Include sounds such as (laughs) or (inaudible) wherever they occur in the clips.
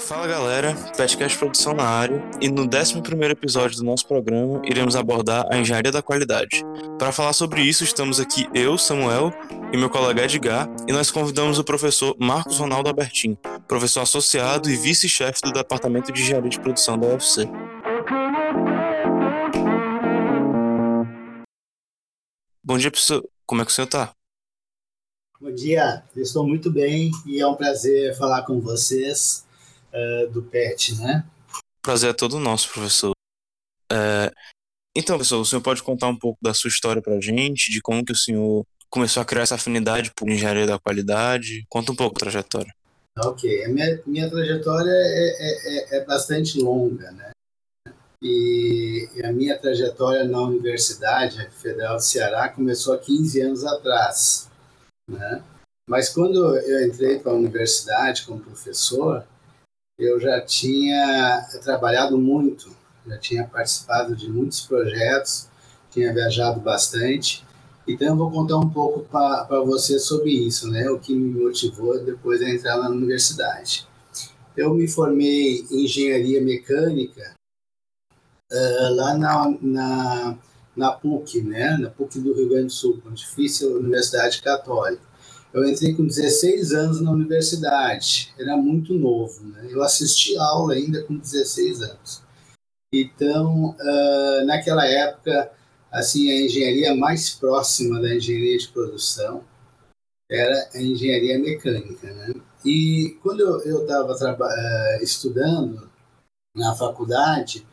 Fala galera, Petcast Produção na área e no 11 episódio do nosso programa iremos abordar a engenharia da qualidade. Para falar sobre isso, estamos aqui eu, Samuel, e meu colega Edgar, e nós convidamos o professor Marcos Ronaldo Albertin, professor associado e vice-chefe do Departamento de Engenharia de Produção da UFC. Bom dia, professor. Como é que o senhor está? Bom dia, estou muito bem e é um prazer falar com vocês uh, do PET, né? Prazer é todo nosso, professor. É... Então, professor, o senhor pode contar um pouco da sua história para a gente, de como que o senhor começou a criar essa afinidade por engenharia da qualidade? Conta um pouco da trajetória. Ok, a minha, minha trajetória é, é, é, é bastante longa, né? E, e a minha trajetória na Universidade Federal do Ceará começou há 15 anos atrás, né? Mas quando eu entrei para a universidade como professor, eu já tinha trabalhado muito, já tinha participado de muitos projetos, tinha viajado bastante. Então eu vou contar um pouco para você sobre isso, né? O que me motivou depois a entrar na universidade. Eu me formei em engenharia mecânica uh, lá na, na na PUC, né, na PUC do Rio Grande do Sul, difícil Universidade Católica. Eu entrei com 16 anos na universidade, era muito novo, né? Eu assisti aula ainda com 16 anos. Então, uh, naquela época, assim, a engenharia mais próxima da engenharia de produção era a engenharia mecânica, né? E quando eu estava uh, estudando na faculdade,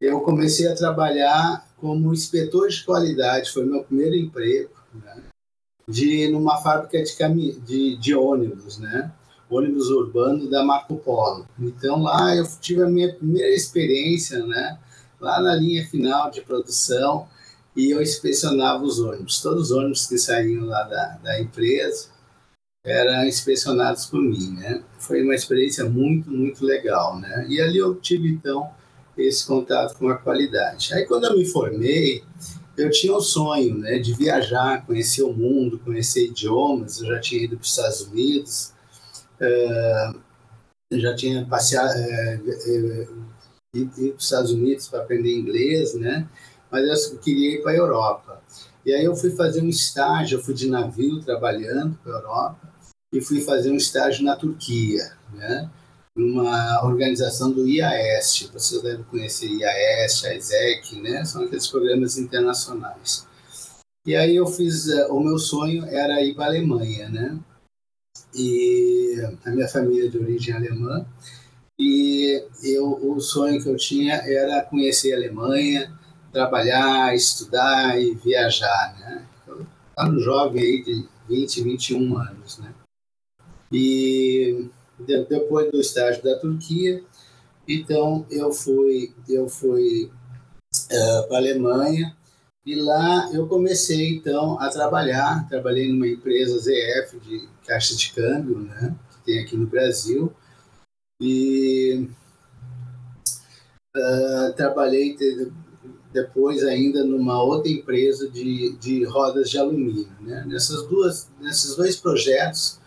eu comecei a trabalhar como inspetor de qualidade, foi meu primeiro emprego, né? De numa fábrica de, cami de, de ônibus, né? ônibus urbano da Marco Polo. Então lá eu tive a minha primeira experiência, né? lá na linha final de produção, e eu inspecionava os ônibus. Todos os ônibus que saíam lá da, da empresa eram inspecionados por mim, né? Foi uma experiência muito, muito legal, né? E ali eu tive, então, esse contato com a qualidade. Aí, quando eu me formei, eu tinha o sonho né, de viajar, conhecer o mundo, conhecer idiomas. Eu já tinha ido para os Estados Unidos, uh, já tinha passeado, uh, ido para os Estados Unidos para aprender inglês, né? mas eu queria ir para a Europa. E aí eu fui fazer um estágio, eu fui de navio trabalhando para a Europa e fui fazer um estágio na Turquia, né? Numa organização do IAEST. Vocês devem conhecer IAEST, a né? São aqueles programas internacionais. E aí eu fiz, eh, o meu sonho era ir para a Alemanha, né? E a minha família é de origem alemã. E eu, o sonho que eu tinha era conhecer a Alemanha, trabalhar, estudar e viajar, né? Eu estava jovem aí de 20, 21 anos, né? E de, depois do estágio da Turquia. Então eu fui, eu fui uh, para a Alemanha e lá eu comecei então a trabalhar. Trabalhei numa empresa ZF de caixa de câmbio, né, que tem aqui no Brasil. E uh, trabalhei depois ainda numa outra empresa de, de rodas de alumínio. Né? Nessas duas, nesses dois projetos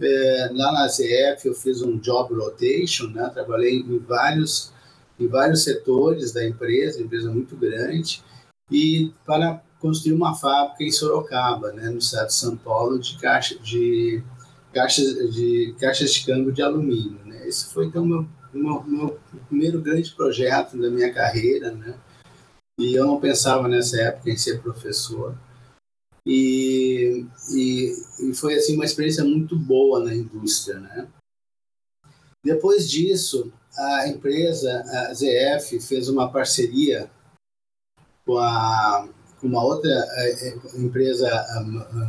é, lá na ZF eu fiz um job rotation, né? trabalhei em vários, em vários setores da empresa, empresa muito grande, e para construir uma fábrica em Sorocaba, né? no estado de São Paulo, de, caixa, de, caixas, de caixas de câmbio de alumínio. Né? Esse foi então meu, meu, meu primeiro grande projeto da minha carreira, né? e eu não pensava nessa época em ser professor. E, e, e, foi assim uma experiência muito boa na indústria, né? Depois disso, a empresa, a ZF, fez uma parceria com, a, com uma outra empresa, a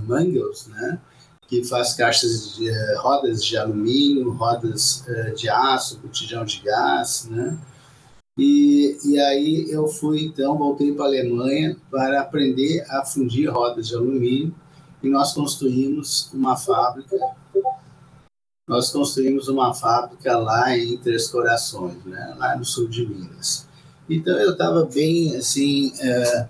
Mangels, né? que faz caixas de rodas de alumínio, rodas de aço, botijão de gás, né? E, e aí eu fui, então, voltei para a Alemanha para aprender a fundir rodas de alumínio e nós construímos uma fábrica. Nós construímos uma fábrica lá em Três Corações, né, lá no sul de Minas. Então eu estava bem, assim, é,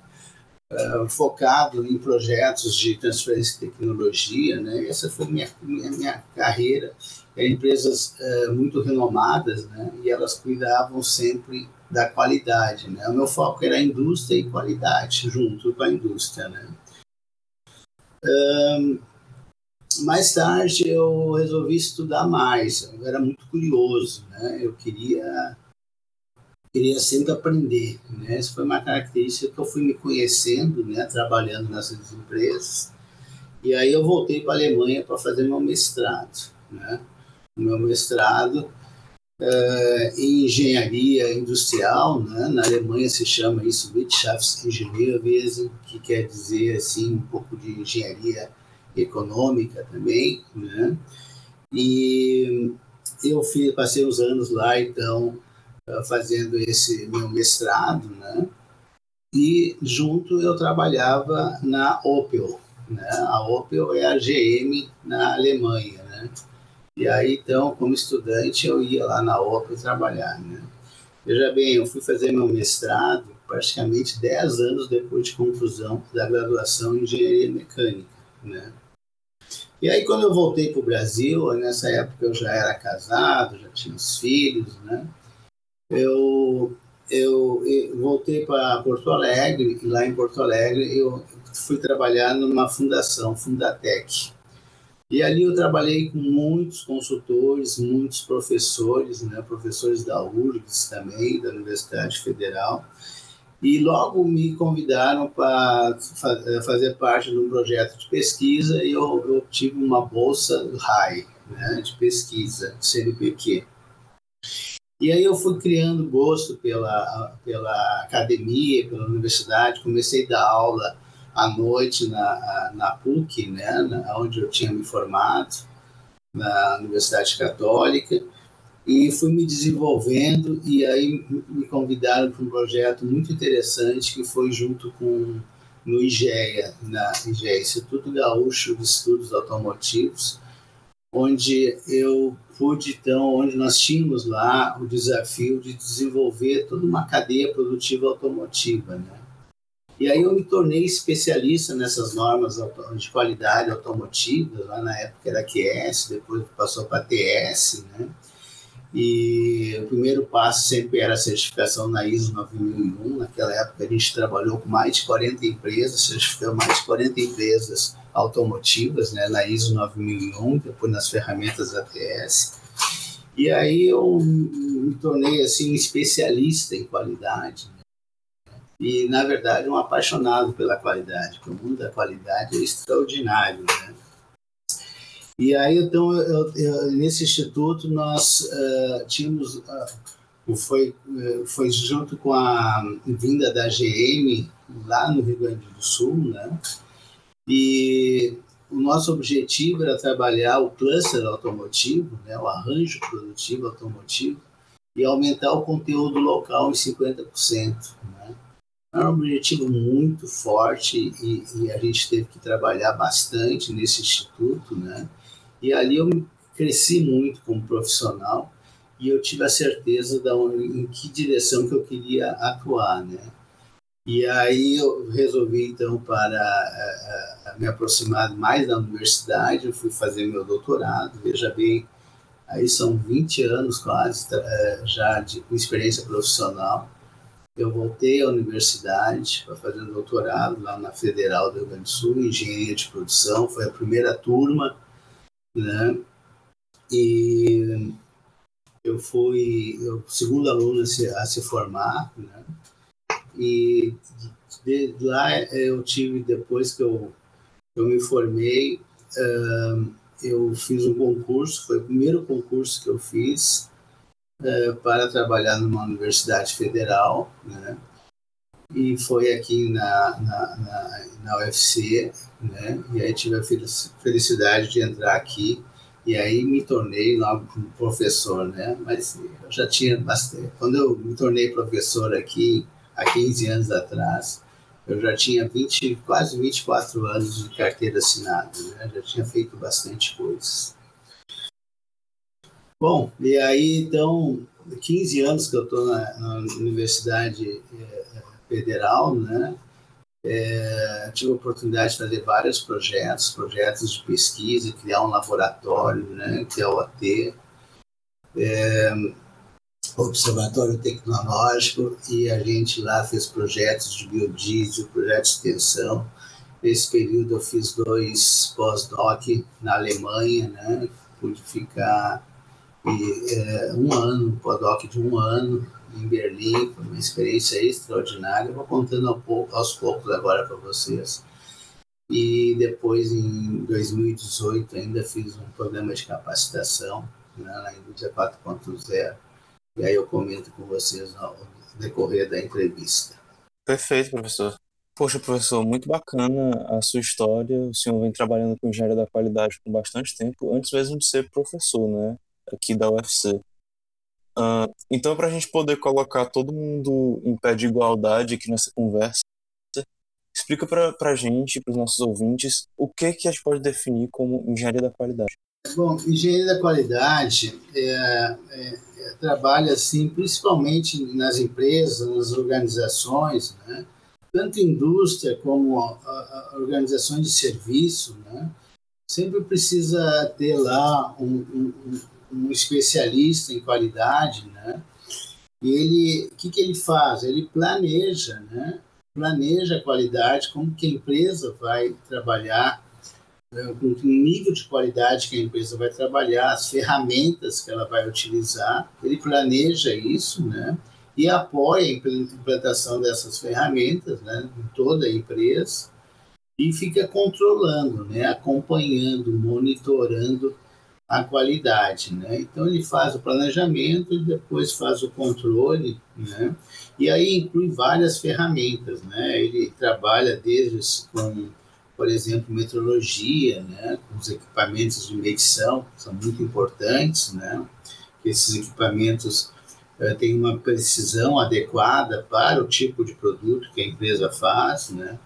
uh, focado em projetos de transferência de tecnologia, né? Essa foi minha minha, minha carreira. É empresas muito renomadas, né? E elas cuidavam sempre da qualidade, né? O meu foco era indústria e qualidade junto com a indústria, né? Um, mais tarde eu resolvi estudar mais. Eu era muito curioso, né? Eu queria queria sempre aprender, né? Essa foi uma característica que eu fui me conhecendo, né? Trabalhando nessas empresas. E aí eu voltei para a Alemanha para fazer meu mestrado, né? O meu mestrado uh, em engenharia industrial, né? Na Alemanha se chama isso Wirtschaftsingenieurwesen, que quer dizer assim um pouco de engenharia econômica também, né? E eu passei uns anos lá, então, ah, fazendo esse meu mestrado, né? E junto eu trabalhava na Opel, né? A Opel é a GM na Alemanha, né? E aí, então, como estudante, eu ia lá na Opel trabalhar, né? Veja bem, eu fui fazer meu mestrado praticamente 10 anos depois de conclusão da graduação em engenharia mecânica, né? E aí, quando eu voltei para o Brasil, nessa época eu já era casado, já tinha os filhos, né? Eu, eu, eu voltei para Porto Alegre, e lá em Porto Alegre eu fui trabalhar numa fundação, Fundatec. E ali eu trabalhei com muitos consultores, muitos professores, né? professores da URGS também, da Universidade Federal, e logo me convidaram para eh, fazer parte de um projeto de pesquisa e eu, obtive uma bolsa do RAI, né, de pesquisa, CNPq. E aí eu fui criando gosto pela, pela academia, pela universidade, comecei a dar aula à noite na, na PUC, né, onde eu tinha me formado, na Universidade Católica, e fui me desenvolvendo e aí me convidaram para um projeto muito interessante que foi junto com no IGEA, na IGEA, Instituto Gaúcho de Estudos Automotivos, onde eu pude então, onde nós tínhamos lá o desafio de desenvolver toda uma cadeia produtiva automotiva, né? E aí eu me tornei especialista nessas normas de qualidade automotiva, lá na época era QS, depois passou para TS, né? E o primeiro passo sempre era a certificação na ISO 9001. Naquela época a gente trabalhou com mais de 40 empresas, certificou mais de 40 empresas automotivas né, na ISO 9001, depois nas ferramentas ATS. E aí eu me tornei assim especialista em qualidade. E, na verdade, um apaixonado pela qualidade, porque o mundo da qualidade é extraordinário. Né? E aí, então, eu, eu, nesse instituto, nós uh, tínhamos. Uh, foi, uh, foi junto com a vinda da GM lá no Rio Grande do Sul, né? E o nosso objetivo era trabalhar o cluster automotivo, né? o arranjo produtivo automotivo, e aumentar o conteúdo local em 50%. Né? Era um objetivo muito forte e, e a gente teve que trabalhar bastante nesse instituto, né? E ali eu cresci muito como profissional e eu tive a certeza de em que direção que eu queria atuar, né? E aí eu resolvi então para uh, uh, me aproximar mais da universidade, eu fui fazer meu doutorado, veja bem, aí são 20 anos quase uh, já de experiência profissional. Eu voltei à universidade para fazer um doutorado lá na Federal do Rio Grande do Sul, em engenharia de produção, foi a primeira turma né? E eu fui o segundo aluno a se, a se formar, né? E de, de lá eu tive, depois que eu, eu me formei, uh, eu fiz um concurso, foi o primeiro concurso que eu fiz uh, para trabalhar numa universidade federal, né? E foi aqui na, na, na, na UFC, né? E aí tive a felicidade de entrar aqui e aí me tornei logo professor, né? Mas eu já tinha bastante. Quando eu me tornei professor aqui, há 15 anos atrás, eu já tinha 20, quase 24 anos de carteira assinada, né? Já tinha feito bastante coisas. Bom, e aí então, 15 anos que eu estou na, na Universidade é, Federal, né? É, tive a oportunidade de fazer vários projetos, projetos de pesquisa, criar um laboratório, né, que é o AT, é, Observatório Tecnológico, e a gente lá fez projetos de biodiesel, projetos de extensão. Nesse período eu fiz dois pós-doc na Alemanha, né, pude ficar e, é, um ano, um pós-doc de um ano, em Berlim, foi uma experiência extraordinária. Eu vou contando aos poucos agora para vocês. E depois, em 2018, ainda fiz um programa de capacitação né, na indústria 4.0. E aí eu comento com vocês no decorrer da entrevista. Perfeito, professor. Poxa, professor, muito bacana a sua história. O senhor vem trabalhando com engenharia da qualidade por bastante tempo, antes mesmo de ser professor, né? Aqui da UFC. Uh, então, para a gente poder colocar todo mundo em pé de igualdade aqui nessa conversa, explica para a gente, para os nossos ouvintes, o que, que a gente pode definir como engenharia da qualidade. Bom, engenharia da qualidade é, é, é, trabalha assim, principalmente nas empresas, nas organizações, né? tanto indústria como a, a, a organizações de serviço, né? sempre precisa ter lá um, um, um especialista em qualidade, né? E ele, o que, que ele faz? Ele planeja, né? Planeja a qualidade, como que a empresa vai trabalhar, né? com o nível de qualidade que a empresa vai trabalhar, as ferramentas que ela vai utilizar. Ele planeja isso, né? E apoia a implantação dessas ferramentas, né? Em toda a empresa e fica controlando, né? Acompanhando, monitorando a qualidade, né? Então ele faz o planejamento e depois faz o controle, né? E aí inclui várias ferramentas, né? Ele trabalha desde com, por exemplo, metrologia, né? Com os equipamentos de medição que são muito importantes, né? Esses equipamentos uh, têm uma precisão adequada para o tipo de produto que a empresa faz, né?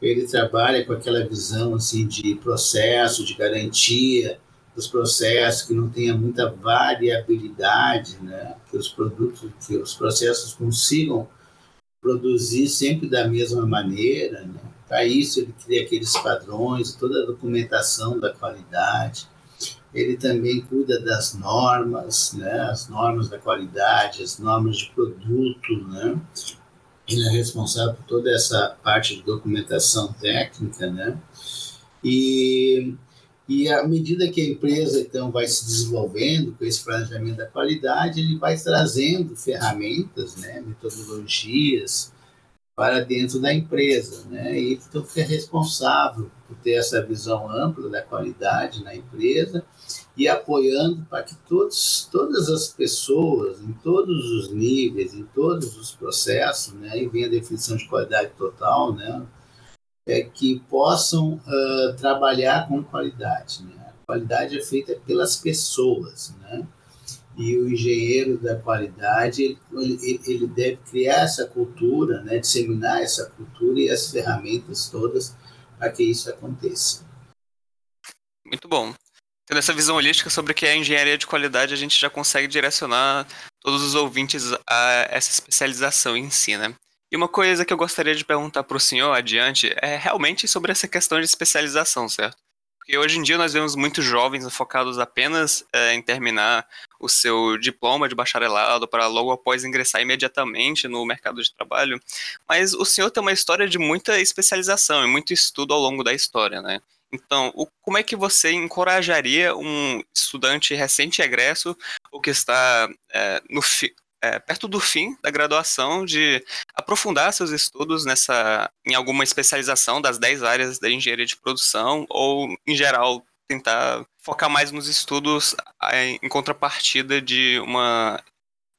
Ele trabalha com aquela visão assim de processo, de garantia, os processos, que não tenha muita variabilidade, né? que os produtos, que os processos consigam produzir sempre da mesma maneira. Né? Para isso, ele cria aqueles padrões, toda a documentação da qualidade. Ele também cuida das normas, né? as normas da qualidade, as normas de produto. Né? Ele é responsável por toda essa parte de documentação técnica. Né? E e à medida que a empresa então vai se desenvolvendo com esse planejamento da qualidade, ele vai trazendo ferramentas, né, metodologias para dentro da empresa, né? E então fica responsável por ter essa visão ampla da qualidade na empresa e apoiando para que todos, todas as pessoas, em todos os níveis, em todos os processos, né, e vem a definição de qualidade total, né, é, que possam uh, trabalhar com qualidade. Né? A qualidade é feita pelas pessoas, né? E o engenheiro da qualidade ele, ele deve criar essa cultura, né? disseminar essa cultura e as ferramentas todas para que isso aconteça. Muito bom. Tendo essa visão holística sobre o que é engenharia de qualidade, a gente já consegue direcionar todos os ouvintes a essa especialização em si, né? E uma coisa que eu gostaria de perguntar para o senhor adiante é realmente sobre essa questão de especialização, certo? Porque hoje em dia nós vemos muitos jovens focados apenas é, em terminar o seu diploma de bacharelado para logo após ingressar imediatamente no mercado de trabalho. Mas o senhor tem uma história de muita especialização e muito estudo ao longo da história, né? Então, o, como é que você encorajaria um estudante recente-egresso ou que está é, no, fi, é, perto do fim da graduação de aprofundar seus estudos nessa em alguma especialização das 10 áreas da engenharia de produção ou em geral tentar focar mais nos estudos em contrapartida de uma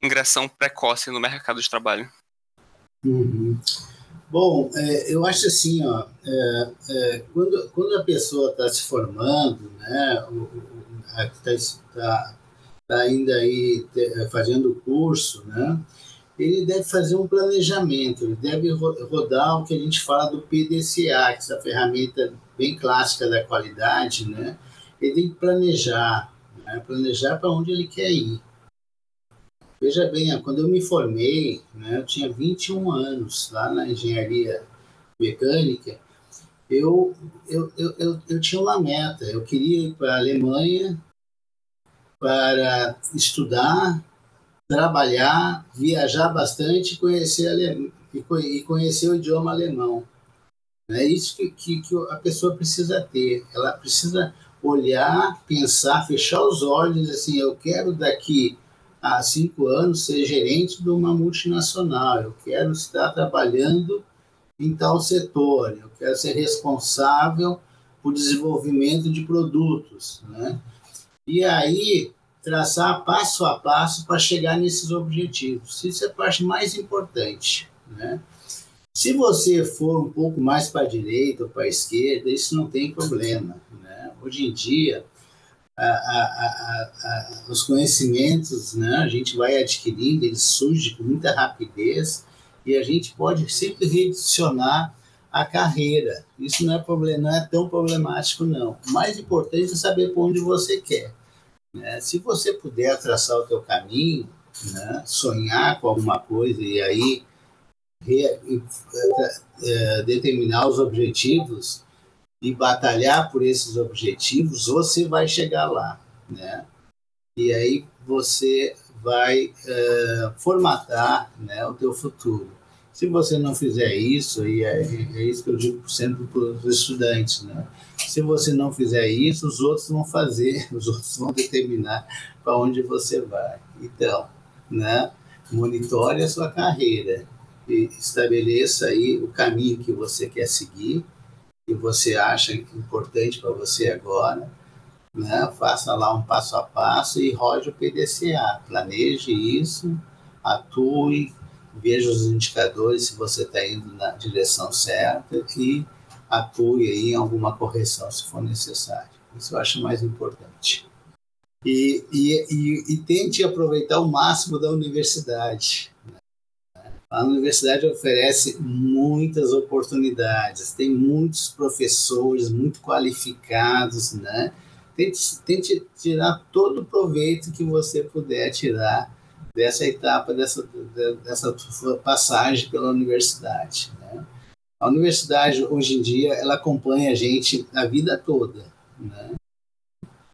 ingressão precoce no mercado de trabalho. Uhum. Bom, é, eu acho assim, ó, é, é, quando, quando a pessoa está se formando, né, está tá, está ainda aí eh, fazendo curso, né? ele deve fazer um planejamento, ele deve rodar o que a gente fala do PDCA, que é essa ferramenta bem clássica da qualidade, né? Ele tem que planejar, né? planejar para onde ele quer ir. Veja bem, quando eu me formei, né, eu tinha 21 anos lá na engenharia mecânica, eu, eu, eu, eu, eu tinha uma meta. Eu queria ir para a Alemanha para estudar, trabalhar, viajar bastante conhecer e conhecer o idioma alemão. É isso que, que, que a pessoa precisa ter. Ela precisa olhar, pensar, fechar os olhos, assim, eu quero daqui a cinco anos ser gerente de uma multinacional, eu quero estar trabalhando em tal setor, eu quero ser responsável por desenvolvimento de produtos, né? E aí traçar passo a passo para chegar nesses objetivos. Isso é a parte mais importante, né? Se você for um pouco mais para a direita ou para a esquerda, isso não tem problema. Né? Hoje em dia, a, a, a, os conhecimentos né, a gente vai adquirindo, eles surgem com muita rapidez e a gente pode sempre redicionar a carreira. Isso não é, problema, não é tão problemático, não. O mais importante é saber para onde você quer. Né? Se você puder traçar o teu caminho, né, sonhar com alguma coisa e aí re, é, determinar os objetivos e batalhar por esses objetivos, você vai chegar lá, né? E aí você vai é, formatar né, o teu futuro. Se você não fizer isso, e é, é isso que eu digo sempre para os estudantes, né? Se você não fizer isso, os outros vão fazer, (laughs) os outros vão determinar para onde você vai. Então, né? Monitore a sua carreira estabeleça aí o caminho que você quer seguir, que você acha importante para você agora, né? faça lá um passo a passo e rode o PDCA. Planeje isso, atue, veja os indicadores se você está indo na direção certa e atue aí em alguma correção se for necessário. Isso eu acho mais importante. E, e, e, e tente aproveitar o máximo da universidade. A universidade oferece muitas oportunidades, tem muitos professores muito qualificados, né? Tente, tente tirar todo o proveito que você puder tirar dessa etapa, dessa, dessa passagem pela universidade. Né? A universidade, hoje em dia, ela acompanha a gente a vida toda. Né?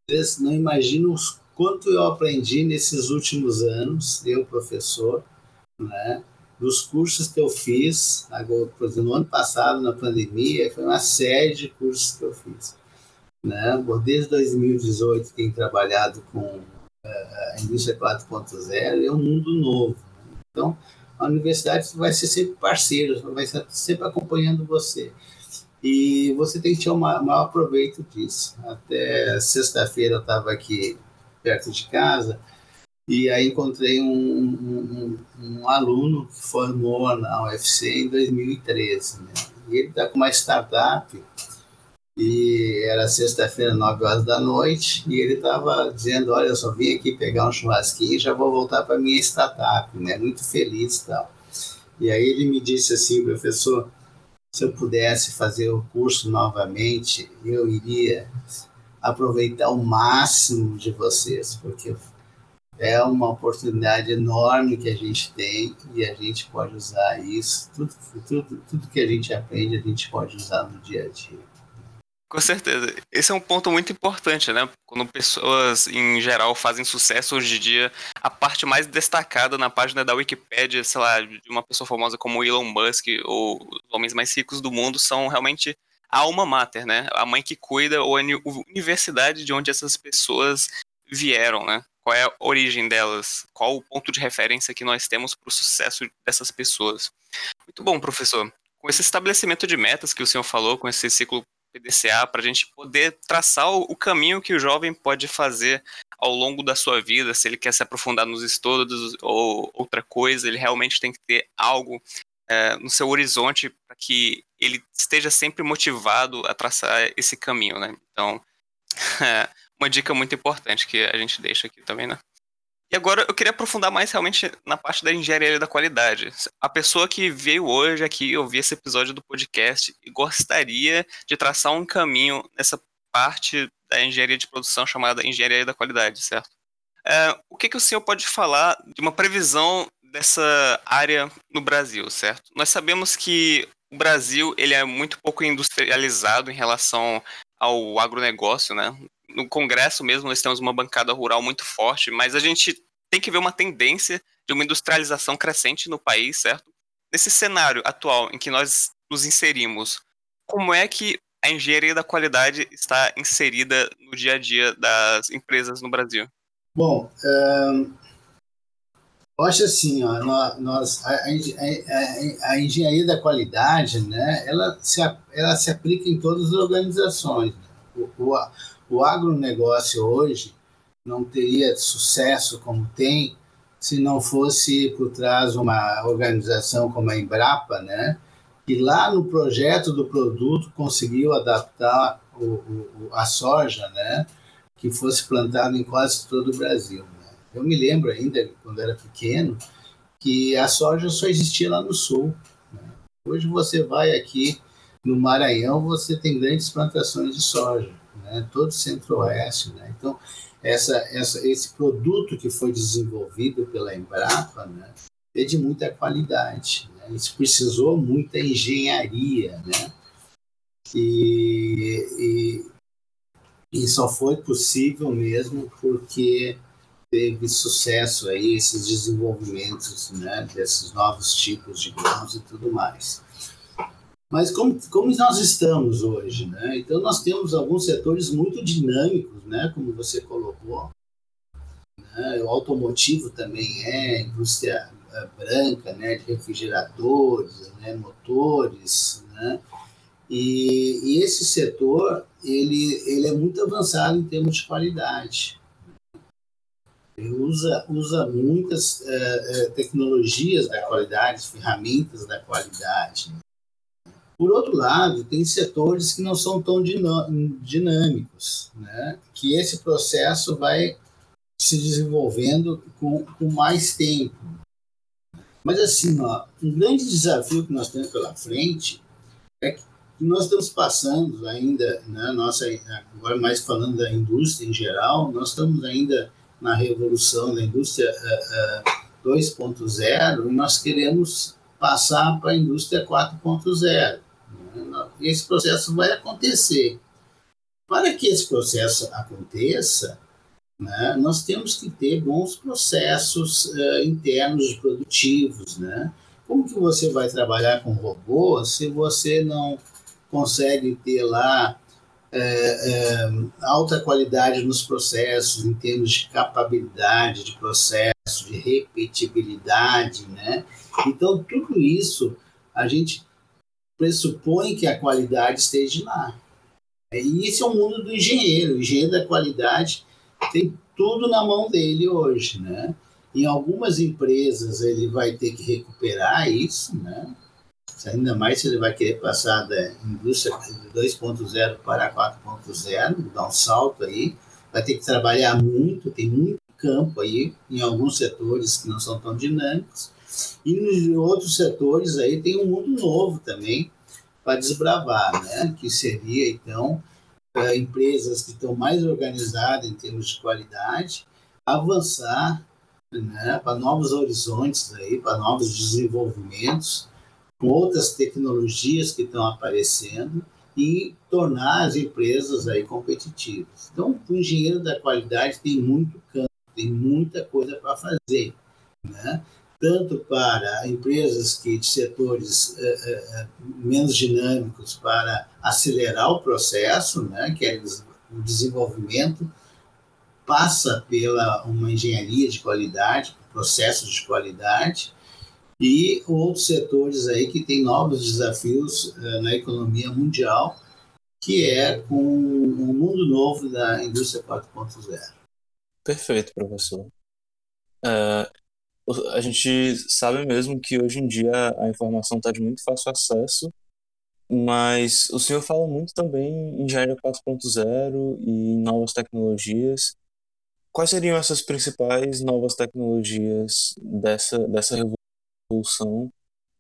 Vocês não imaginam quanto eu aprendi nesses últimos anos, eu, professor, né? dos cursos que eu fiz, agora, por exemplo, no ano passado, na pandemia, foi uma série de cursos que eu fiz. Né? Desde 2018 tenho trabalhado com a indústria 4.0 é um mundo novo. Então, a universidade vai ser sempre parceira, vai estar sempre acompanhando você. E você tem que ter o maior proveito disso. Até sexta-feira eu estava aqui perto de casa, e aí encontrei um, um, um, aluno que formou na UFC em 2013. Né? E ele está com uma startup e era sexta-feira, 9 horas da noite, e ele estava dizendo, olha, eu só vim aqui pegar um churrasquinho e já vou voltar para minha startup, né? Muito feliz e tal. E aí ele me disse assim, professor, se eu pudesse fazer o curso novamente, eu iria aproveitar o máximo de vocês, porque é uma oportunidade enorme que a gente tem e a gente pode usar isso. Tudo, tudo, tudo que a gente aprende, a gente pode usar no dia a dia. Com certeza. Esse é um ponto muito importante, né? Quando pessoas, em geral, fazem sucesso hoje em dia, a parte mais destacada na página da Wikipedia, sei lá, de uma pessoa famosa como Elon Musk ou os homens mais ricos do mundo são realmente a alma mater, né? A mãe que cuida ou a universidade de onde essas pessoas vieram, né? qual é a origem delas, qual o ponto de referência que nós temos para o sucesso dessas pessoas. Muito bom, professor. Com esse estabelecimento de metas que o senhor falou, com esse ciclo PDCA, para a gente poder traçar o, caminho que o jovem pode fazer ao longo da sua vida, se ele quer se aprofundar nos estudos ou outra coisa, ele realmente tem que ter algo é, no seu horizonte para que ele esteja sempre motivado a traçar esse caminho, né? Então, (laughs) é, uma dica muito importante que a gente deixa aqui também, né? E agora eu queria aprofundar mais realmente na parte da engenharia da qualidade. A pessoa que veio hoje aqui ouvir esse episódio do podcast e gostaria de traçar um caminho nessa parte da engenharia de produção chamada engenharia da qualidade, certo? É, o que, que o senhor pode falar de uma previsão dessa área no Brasil, certo? Nós sabemos que o Brasil ele é muito pouco industrializado em relação ao agronegócio, né? No Congresso mesmo nós temos uma bancada rural muito forte, mas a gente tem que ver uma tendência de uma industrialização crescente no país, certo? Nesse cenário atual em que nós nos inserimos, como é que a engenharia da qualidade está inserida no dia a dia das empresas no Brasil? Bom, um, eu acho assim, ó, nós, a, a, a, engenharia da qualidade, né, ela se, ela se aplica em todas as organizações. O, o, o agronegócio hoje não teria sucesso como tem se não fosse por trás uma organização como a Embrapa, né, que lá no projeto do produto conseguiu adaptar o, o, a soja, né, que fosse plantada em quase todo o Brasil. Né. Eu me lembro ainda, quando era pequeno, que a soja só existia lá no sul. Né. Hoje você vai aqui no Maranhão, você tem grandes plantações de soja, né, todo o centro-oeste. Né. Então, essa, essa, esse produto que foi desenvolvido pela Embrapa né, é de muita qualidade. Né? Isso precisou muita engenharia, né? E, e, e só foi possível mesmo porque teve sucesso aí esses desenvolvimentos né, desses novos tipos de grãos e tudo mais. Mas como, como nós estamos hoje, né? Então nós temos alguns setores muito dinâmicos, né? Como você colocou. Né? O automotivo também é, indústria branca, né, de refrigeradores, né, motores, né, e, e, esse setor ele, ele é muito avançado em termos de qualidade. Ele usa, usa muitas é, tecnologias da qualidade, ferramentas da qualidade. Por outro lado, tem setores que não são tão dinâmicos, né? que esse processo vai se desenvolvendo com, com mais tempo. Mas, assim, ó, um grande desafio que nós temos pela frente é que nós estamos passando ainda, né, nossa, agora mais falando da indústria em geral, nós estamos ainda na revolução da indústria uh, uh, 2.0 e nós queremos passar para a indústria 4.0. Esse processo vai acontecer. Para que esse processo aconteça, né, nós temos que ter bons processos uh, internos produtivos, né? Como que você vai trabalhar com robô se você não consegue ter lá é, é, alta qualidade nos processos, em termos de capabilidade de processo, de repetibilidade, né? Então, tudo isso a gente pressupõe que a qualidade esteja lá. E esse é o mundo do engenheiro. O engenheiro da qualidade tem tudo na mão dele hoje, né? Em algumas empresas ele vai ter que recuperar isso, né? Ainda mais se ele vai querer passar da indústria 2.0 para 4.0, dar um salto aí, vai ter que trabalhar muito, tem muito campo aí em alguns setores que não são tão dinâmicos, e nos outros setores aí tem um mundo novo também para desbravar, né? Que seria então empresas que estão mais organizadas em termos de qualidade, avançar né, para novos horizontes, aí, para novos desenvolvimentos, com outras tecnologias que estão aparecendo e tornar as empresas aí competitivas. Então, o engenheiro da qualidade tem muito campo, tem muita coisa para fazer. Né? Tanto para empresas que de setores eh, eh, menos dinâmicos para acelerar o processo, né, que é o desenvolvimento passa pela uma engenharia de qualidade, processos de qualidade, e outros setores aí que têm novos desafios na economia mundial, que é com o mundo novo da indústria 4.0. Perfeito, professor. Uh, a gente sabe mesmo que hoje em dia a informação está de muito fácil acesso, mas o senhor fala muito também em engenharia 4.0 e em novas tecnologias. Quais seriam essas principais novas tecnologias dessa, dessa revolução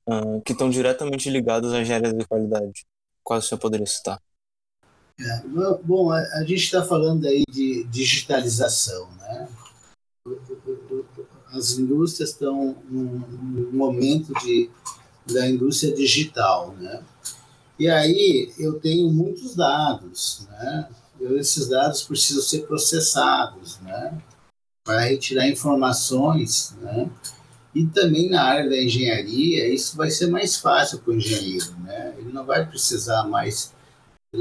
uh, que estão diretamente ligadas à engenharia de qualidade? Quais o senhor poderia citar? É, bom, a, a gente está falando aí de digitalização, né? As indústrias estão num, num momento de da indústria digital, né? E aí eu tenho muitos dados, né? Eu, esses dados precisam ser processados, né? Para retirar informações, né? E também na área da engenharia, isso vai ser mais fácil para o engenheiro, né? Ele não vai precisar mais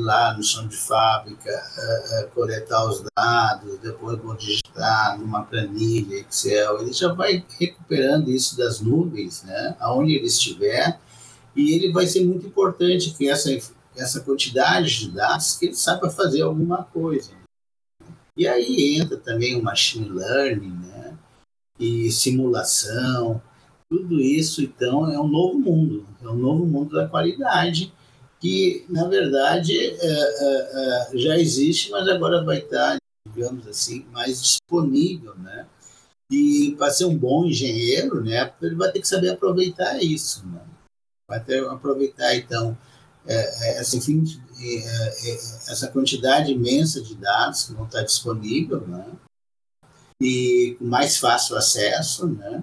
lá no chão de fábrica, uh, uh, coletar os dados, depois vou digitar numa planilha Excel. Ele já vai recuperando isso das nuvens, né? Aonde ele estiver, e ele vai ser muito importante que essa essa quantidade de dados que ele saiba fazer alguma coisa. E aí entra também o machine learning, né? E simulação, tudo isso então é um novo mundo, é um novo mundo da qualidade que na verdade é, é, é, já existe, mas agora vai estar, digamos assim, mais disponível, né? E para ser um bom engenheiro, né, ele vai ter que saber aproveitar isso, né? vai ter aproveitar então é, é, essa, essa quantidade imensa de dados que vão estar disponível, né? e com mais fácil acesso, né?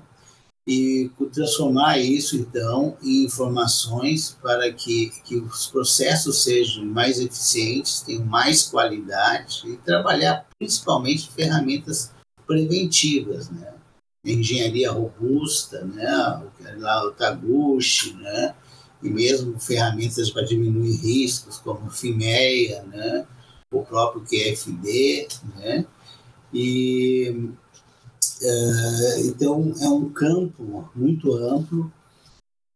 E transformar isso então em informações para que, que os processos sejam mais eficientes, tenham mais qualidade e trabalhar principalmente ferramentas preventivas, né? Engenharia robusta, né? Lá o Taguchi, né? e mesmo ferramentas para diminuir riscos, como FIMEA, né? o próprio QFD, né? E uh, então é um campo muito amplo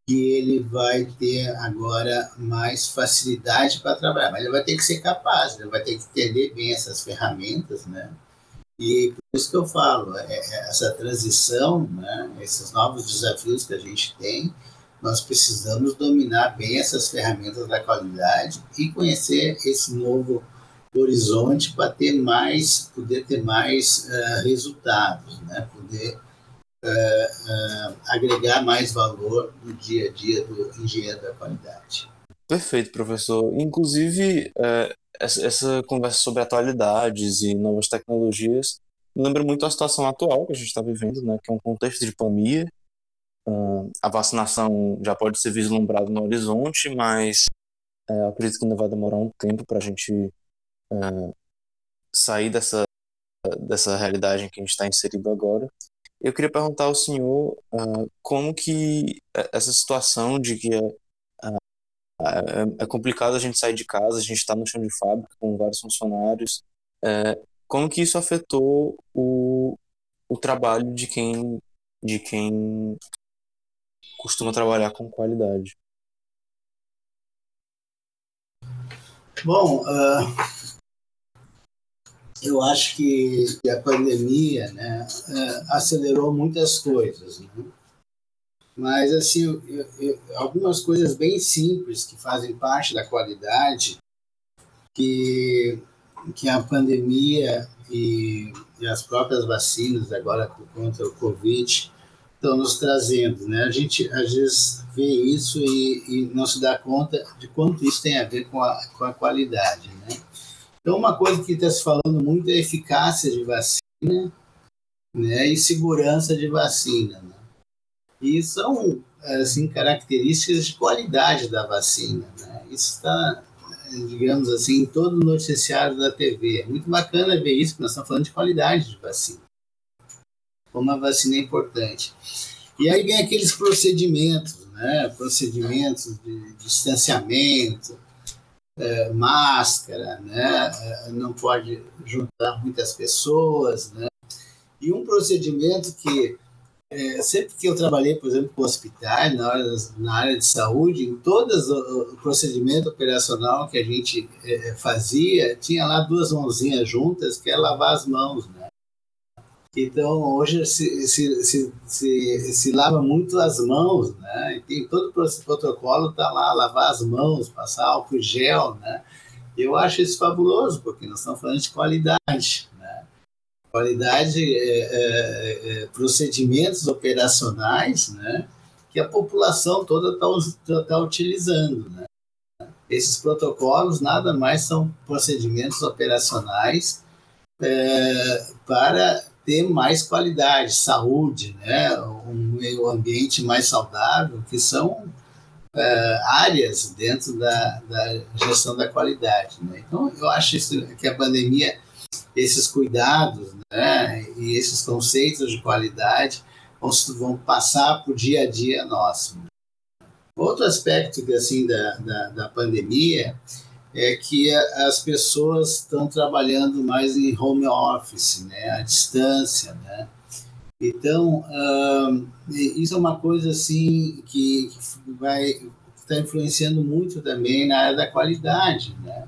que ele vai ter agora mais facilidade para trabalhar, mas ele vai ter que ser capaz, ele vai ter que entender bem essas ferramentas, né? E por isso que eu falo, é, é essa transição, né? Esses novos desafios que a gente tem, nós precisamos dominar bem essas ferramentas da qualidade e conhecer esse novo horizonte para ter mais, poder ter mais uh, resultados, né? poder uh, uh, agregar mais valor no dia a dia do engenheiro da qualidade. Perfeito, professor. Inclusive, essa, conversa sobre atualidades e novas tecnologias lembra muito a situação atual que a gente está vivendo, né? que é um contexto de pandemia, Uh, a vacinação já pode ser vislumbrada no horizonte, mas acredito que ainda vai demorar um tempo para a gente uh, sair dessa, dessa realidade em que a gente está inserido agora. Eu queria perguntar ao senhor uh, como que essa situação de que é, é, é, complicado a gente sair de casa, a gente está no chão de fábrica com vários funcionários, como que isso afetou o, o trabalho de quem de quem costuma trabalhar com qualidade? Bom, uh, eu acho que a pandemia né, uh, acelerou muitas coisas. Né? Mas, assim, eu, eu, algumas coisas bem simples que fazem parte da qualidade, que, que a pandemia e, e as próprias vacinas, agora contra o Covid, estão nos trazendo. Né? A gente às vezes vê isso e, e, não se dá conta de quanto isso tem a ver com a, com a qualidade. Né? Então, uma coisa que está se falando muito é eficácia de vacina né? e segurança de vacina. Né? E são assim, características de qualidade da vacina. Né? Isso está, digamos assim, em todo o noticiário da TV. É muito bacana ver isso, porque nós estamos falando de qualidade de vacina como a vacina é importante. E aí vem aqueles procedimentos, né? procedimentos de distanciamento, é, máscara, né? É, não pode juntar muitas pessoas. Né? E um procedimento que, é, sempre que eu trabalhei, por exemplo, com hospitais, na, hora, na área de saúde, em todo o procedimento operacional que a gente é, fazia, tinha lá duas mãozinhas juntas, que é lavar as mãos. Né? Então, hoje se, se, se, se, se lava muito as mãos, né? E tem todo o protocolo, tá lá, lavar as mãos, passar álcool gel, né? Eu acho isso fabuloso, porque nós estamos falando de qualidade, né? Qualidade, é, é, é, procedimentos operacionais, né? Que a população toda está tá utilizando, né? Esses protocolos nada mais são procedimentos operacionais é, para ter mais qualidade, saúde, né? um meio ambiente mais saudável, que são uh, áreas dentro da, da, gestão da qualidade. Né? Então, eu acho isso, que a pandemia, esses cuidados né, e esses conceitos de qualidade vão passar para o dia a dia nosso. Outro aspecto assim, da, da, da pandemia é que as pessoas estão trabalhando mais em home office, né, à distância, né? Então, uh, isso é uma coisa assim que, que vai estar tá influenciando muito também na área da qualidade, né?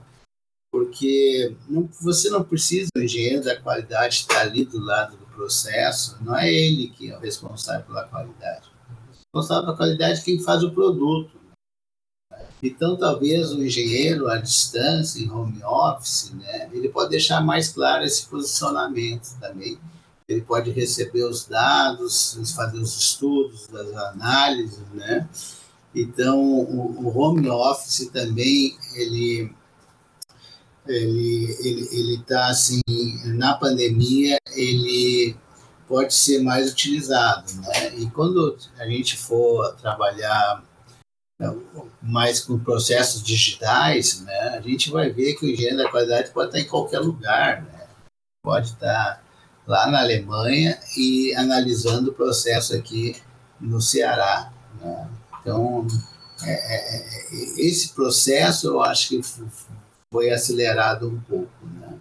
Porque não, você não precisa, o engenheiro da qualidade estar ali do lado do processo, não é ele que é o responsável pela qualidade. O responsável pela qualidade é quem faz o produto. Então, talvez o engenheiro à distância, em home office, né, ele pode deixar mais claro esse posicionamento também. Ele pode receber os dados, fazer os estudos, as análises, né? Então, o, o home office também, ele ele ele ele está assim na pandemia ele pode ser mais utilizado né e quando a gente for trabalhar mais com processos digitais, né, a gente vai ver que o engenheiro da qualidade pode estar em qualquer lugar, né? pode estar lá na Alemanha e analisando o processo aqui no Ceará. Né? Então, é, é, é esse processo eu acho que foi acelerado um pouco. Né?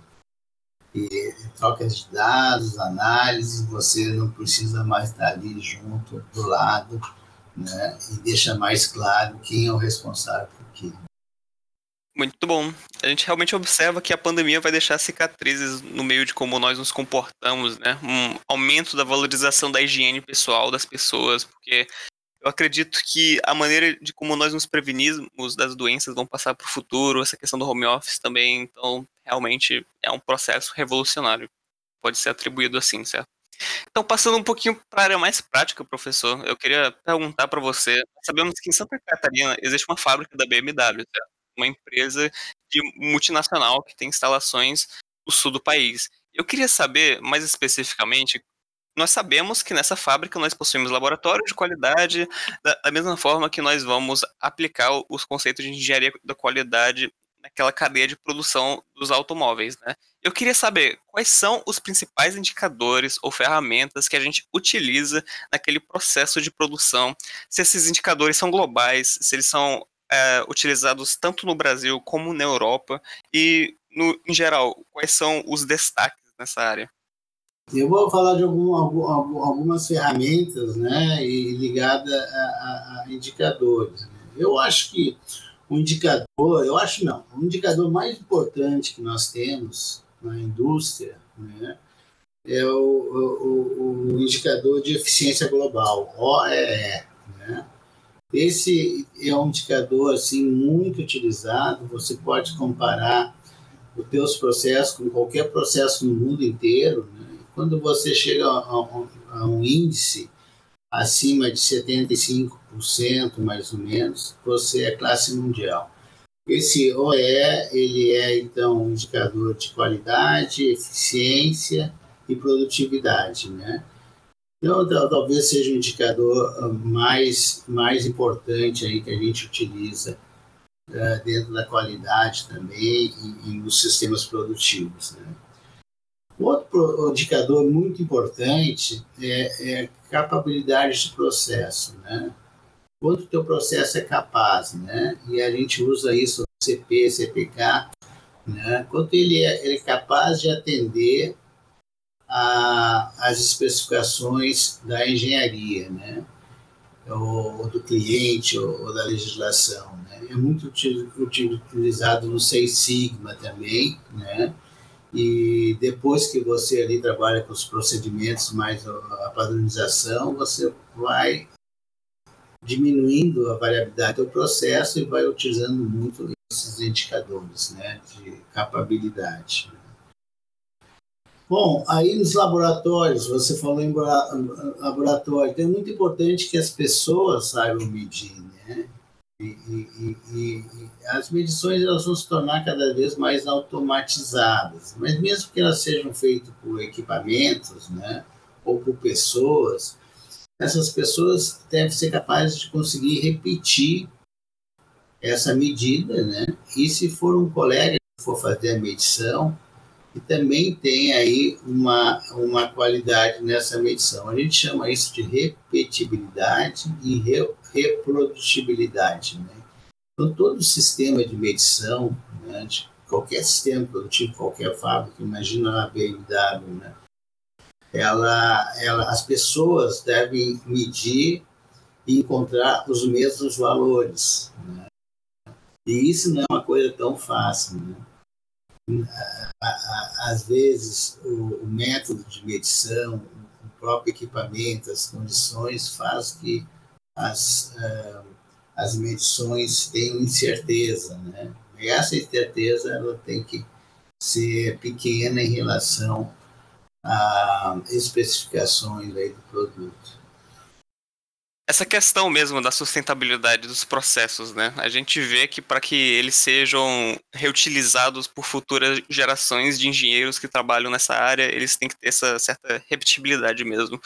E trocas de dados, análises, você não precisa mais estar ali junto, do lado, né, e deixa mais claro quem é o responsável por quê. Muito bom. A gente realmente observa que a pandemia vai deixar cicatrizes no meio de como nós nos comportamos, né? Um aumento da valorização da higiene pessoal das pessoas, porque eu acredito que a maneira de como nós nos prevenimos das doenças vão passar para o futuro, essa questão do home office também, então realmente é um processo revolucionário. Pode ser atribuído assim, certo? Então, passando um pouquinho para a área mais prática, professor, eu queria perguntar para você. Sabemos que em Santa Catarina existe uma fábrica da BMW, uma empresa de multinacional que tem instalações no sul do país. Eu queria saber, mais especificamente, nós sabemos que nessa fábrica nós possuímos laboratório de qualidade, da, da mesma forma que nós vamos aplicar os conceitos de engenharia da qualidade naquela cadeia de produção dos automóveis, né? Eu queria saber quais são os principais indicadores ou ferramentas que a gente utiliza naquele processo de produção, se esses indicadores são globais, se eles são é, utilizados tanto no Brasil como na Europa e, no, em geral, quais são os destaques nessa área? Eu vou falar de algum, algumas ferramentas, né, ligada a, a, a indicadores. Eu acho que o indicador, eu acho não, o indicador mais importante que nós temos na indústria né, é o, o, o, indicador de eficiência global, OEE. Né? Esse é um indicador assim muito utilizado, você pode comparar os teus processos com qualquer processo no mundo inteiro. Né? Quando você chega a, a, a um índice acima de 75%, mais ou menos, você é classe mundial. Esse OE, ele é, então, um indicador de qualidade, eficiência e produtividade, né? Então, talvez seja o indicador ah, mais, mais importante aí que a gente utiliza uh, dentro da qualidade também e, e nos sistemas produtivos, né? Outro indicador muito importante é, é capabilidade de processo, né? Quanto o teu processo é capaz, né? E a gente usa isso no CP, CPK, né? Quanto ele é, ele é capaz de atender a, as especificações da engenharia, né? Ou, ou do cliente, ou, ou, da legislação, né? É muito utilizado no Seis Sigma também, né? E depois que você ali trabalha com os procedimentos mais a padronização, você vai diminuindo a variabilidade do processo e vai utilizando muito esses indicadores né, de capabilidade. Bom, aí nos laboratórios, você falou em laboratório, então é muito importante que as pessoas saibam medir, né? E, e, e, as medições elas vão se tornar cada vez mais automatizadas, mas mesmo que elas sejam feitas por equipamentos, né, ou por pessoas, essas pessoas devem ser capazes de conseguir repetir essa medida, né? E se for um colega que for fazer a medição, que também tem aí uma, uma qualidade nessa medição. A gente chama isso de repetibilidade e re, reprodutibilidade. Né? Então, todo sistema de medição, né, de qualquer sistema produtivo, qualquer fábrica, imagina a BMW, né? ela, ela, as pessoas devem medir e encontrar os mesmos valores. Né? E isso não é uma coisa tão fácil. Né? Às vezes, o, o método de medição, o próprio equipamento, as condições faz que as, uh, as medições tenham incerteza. Né? E essa incerteza ela tem que ser pequena em relação a especificações aí do produto. Essa questão mesmo da sustentabilidade dos processos, né? A gente vê que para que eles sejam reutilizados por futuras gerações de engenheiros que trabalham nessa área, eles têm que ter essa certa repetibilidade mesmo.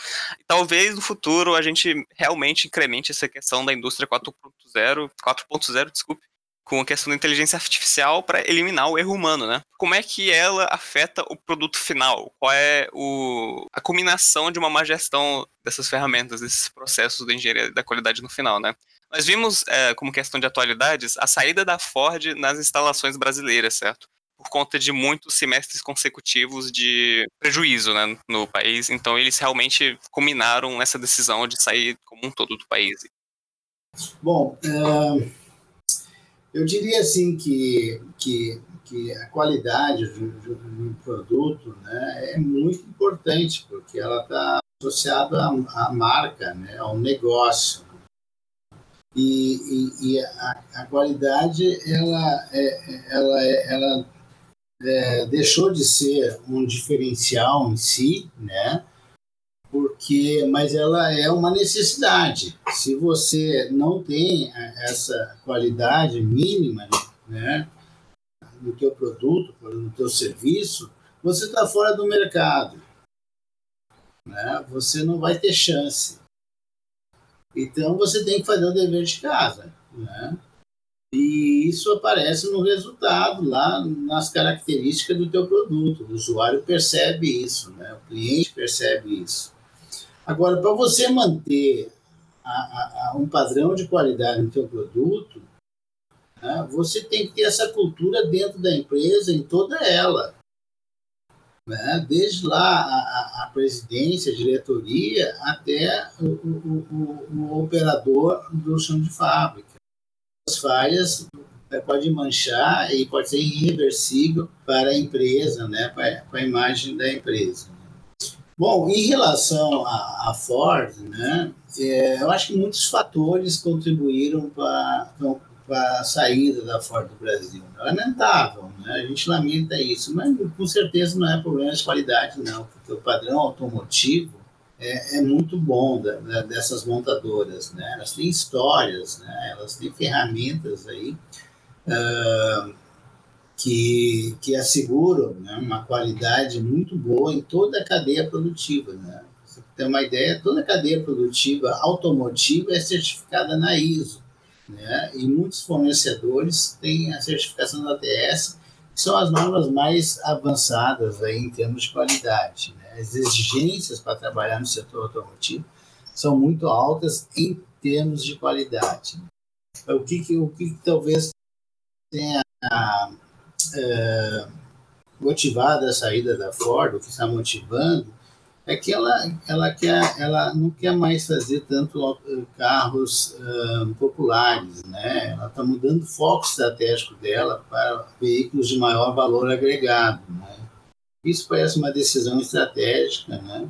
Talvez no futuro a gente realmente incremente essa questão da indústria 4.0, 4.0, desculpe, com a questão da inteligência artificial para eliminar o erro humano, né? Como é que ela afeta o produto final? Qual é o, a combinação de uma má gestão dessas ferramentas, desses processos da engenharia da qualidade no final, né? Nós vimos, é, como questão de atualidades, a saída da Ford nas instalações brasileiras, certo? Por conta de muitos semestres consecutivos de prejuízo né, no país. Então, eles realmente combinaram nessa decisão de sair como um todo do país. Bom, uh eu diria assim que, que, que a qualidade de, um produto né, é muito importante, porque ela está associada à, à, marca, né, ao negócio. E, e, e a, a, qualidade ela, é, ela, é, ela é, deixou de ser um diferencial em si, né, porque mas ela é uma necessidade. Se você não tem essa qualidade mínima, né, no teu produto, no teu serviço, você está fora do mercado. Né? Você não vai ter chance. Então você tem que fazer o dever de casa. Né? E isso aparece no resultado, lá nas características do teu produto. O usuário percebe isso, né? o cliente percebe isso. Agora, para você manter a, a, a um padrão de qualidade no seu produto, né, você tem que ter essa cultura dentro da empresa, em toda ela. Né? Desde lá a, a, presidência, a diretoria, até o, o, o, o operador do chão de fábrica. As falhas é, pode manchar e pode ser irreversível para a empresa, né, para, para a imagem da empresa. Bom, em relação à, Ford, né, é, eu acho que muitos fatores contribuíram para a saída da Ford do Brasil. É lamentável, né? a gente lamenta isso, mas com certeza não é problema de qualidade, não, porque o padrão automotivo é, é muito bom da, da, dessas montadoras. Né? Elas têm histórias, né? elas têm ferramentas aí. Uh, que, que asseguram né, uma qualidade muito boa em toda a cadeia produtiva. Né? Você tem uma ideia, toda a cadeia produtiva automotiva é certificada na ISO. Né? E muitos fornecedores têm a certificação da ATS, que são as normas mais avançadas aí em termos de qualidade. Né? As exigências para trabalhar no setor automotivo são muito altas em termos de qualidade. O que, que o que, que talvez tenha é, motivada a saída da Ford, o que está motivando, é que ela, ela, quer, ela não quer mais fazer tanto carros uh, populares, né? Ela está mudando o foco estratégico dela para veículos de maior valor agregado, né? Isso parece uma decisão estratégica, né?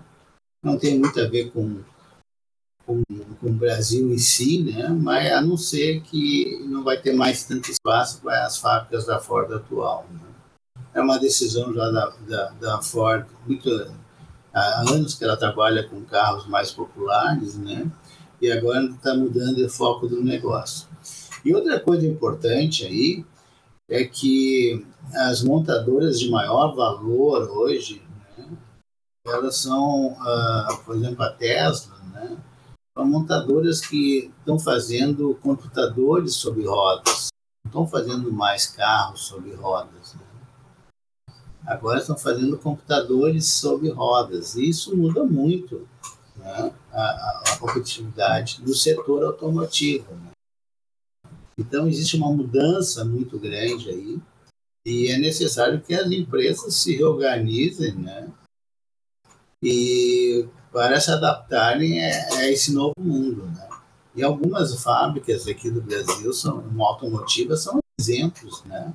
Não tem muito a ver com, com, com o Brasil em si, né? Mas a não ser que não vai ter mais tanto espaço para as fábricas da Ford atual. Né? É uma decisão já da, da, da Ford muito há anos que ela trabalha com carros mais populares, né? E agora está mudando o foco do negócio. E outra coisa importante aí é que as montadoras de maior valor hoje, né, elas são, uh, por exemplo, a Tesla, né? São montadoras que estão fazendo computadores sobre rodas. estão fazendo mais carros sobre rodas. Né? Agora estão fazendo computadores sobre rodas. E isso muda muito né? a, a, a, competitividade do setor automotivo. Né? Então, existe uma mudança muito grande aí. E é necessário que as empresas se reorganizem né? e para se adaptarem a, a esse novo mundo. Né? E algumas fábricas aqui do Brasil são automotivas são exemplos, né?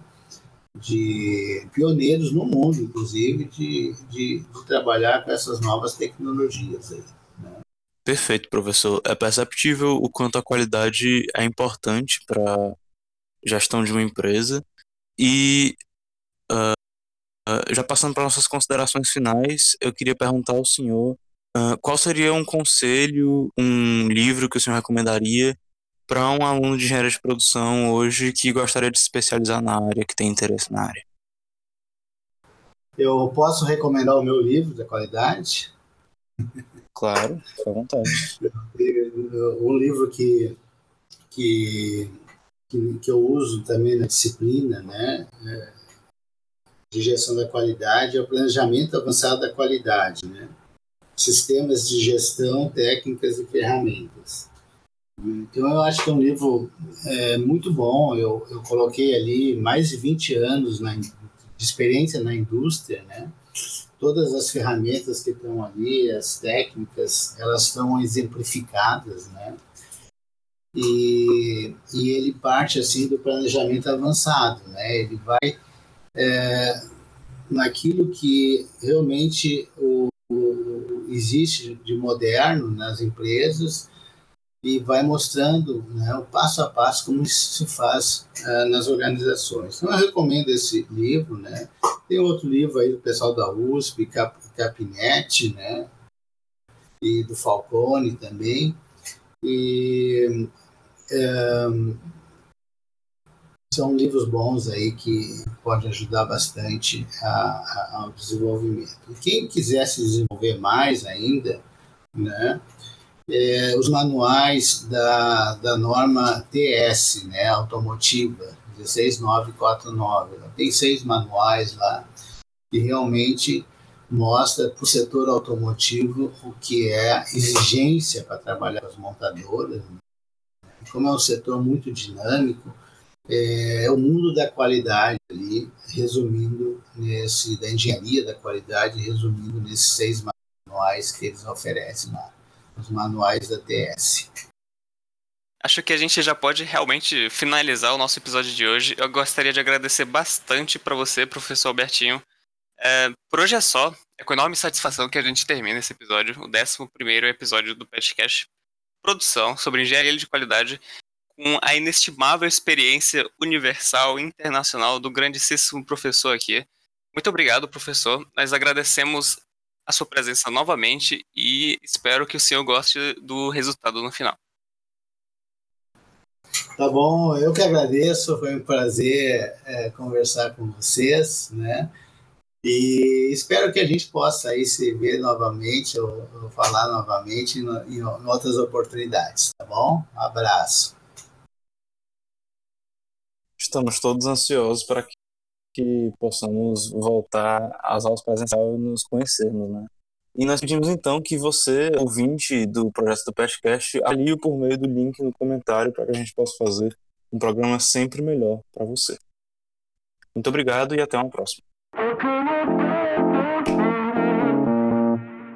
de pioneiros no mundo, inclusive, de, de, de trabalhar com essas novas tecnologias. Aí, né? Perfeito, professor. É perceptível o quanto a qualidade é importante para gestão de uma empresa. E uh, uh, já passando para nossas considerações finais, eu queria perguntar ao senhor Uh, qual seria um conselho, um livro que o senhor recomendaria para um aluno de engenharia de produção hoje que gostaria de se especializar na área, que tem interesse na área? Eu posso recomendar o meu livro da qualidade? Claro, fica à vontade. Um livro que, que, que, que eu uso também na disciplina, né? É, de gestão da qualidade é o planejamento avançado da qualidade, né? Sistemas de gestão, técnicas e ferramentas. Então, eu acho que é um livro é, muito bom. Eu, eu coloquei ali mais de 20 anos na, de experiência na indústria, né? Todas as ferramentas que estão ali, as técnicas, elas estão exemplificadas, né? E, e ele parte, assim, do planejamento avançado, né? Ele vai é, naquilo que realmente o, existe de moderno nas empresas e vai mostrando né, o passo a passo como isso se faz uh, nas organizações. Então, eu recomendo esse livro. Né? Tem outro livro aí do pessoal da USP, Cap, Capinete, né? e do Falcone também. E um, são livros bons aí que podem ajudar bastante a, a, ao desenvolvimento. E quem quiser se desenvolver mais ainda, né, é, os manuais da, da norma TS, né, automotiva, 16949, tem seis manuais lá que realmente mostra para o setor automotivo o que é a exigência para trabalhar com as montadoras. Né. Como é um setor muito dinâmico, é, é, o mundo da qualidade ali, resumindo nesse da engenharia da qualidade, resumindo nesses seis manuais que eles oferecem lá, os manuais da TS. Acho que a gente já pode realmente finalizar o nosso episódio de hoje. Eu gostaria de agradecer bastante para você, professor Albertinho. É, por hoje é só. É com enorme satisfação que a gente termina esse episódio, o 11 episódio do podcast Produção sobre Engenharia de Qualidade com a inestimável experiência universal e internacional do grandíssimo professor aqui. Muito obrigado, professor. Nós agradecemos a sua presença novamente e espero que o senhor goste do resultado no final. Tá bom, eu que agradeço, foi um prazer é, conversar com vocês, né? E espero que a gente possa aí se ver novamente ou, ou falar novamente em, em, outras oportunidades, tá bom? Um abraço estamos todos ansiosos para que, que possamos voltar às aulas presenciais e nos conhecermos, né? E nós pedimos então que você, ouvinte do projeto do podcast, alie por meio do link no comentário para que a gente possa fazer um programa sempre melhor para você. Muito obrigado e até uma próxima.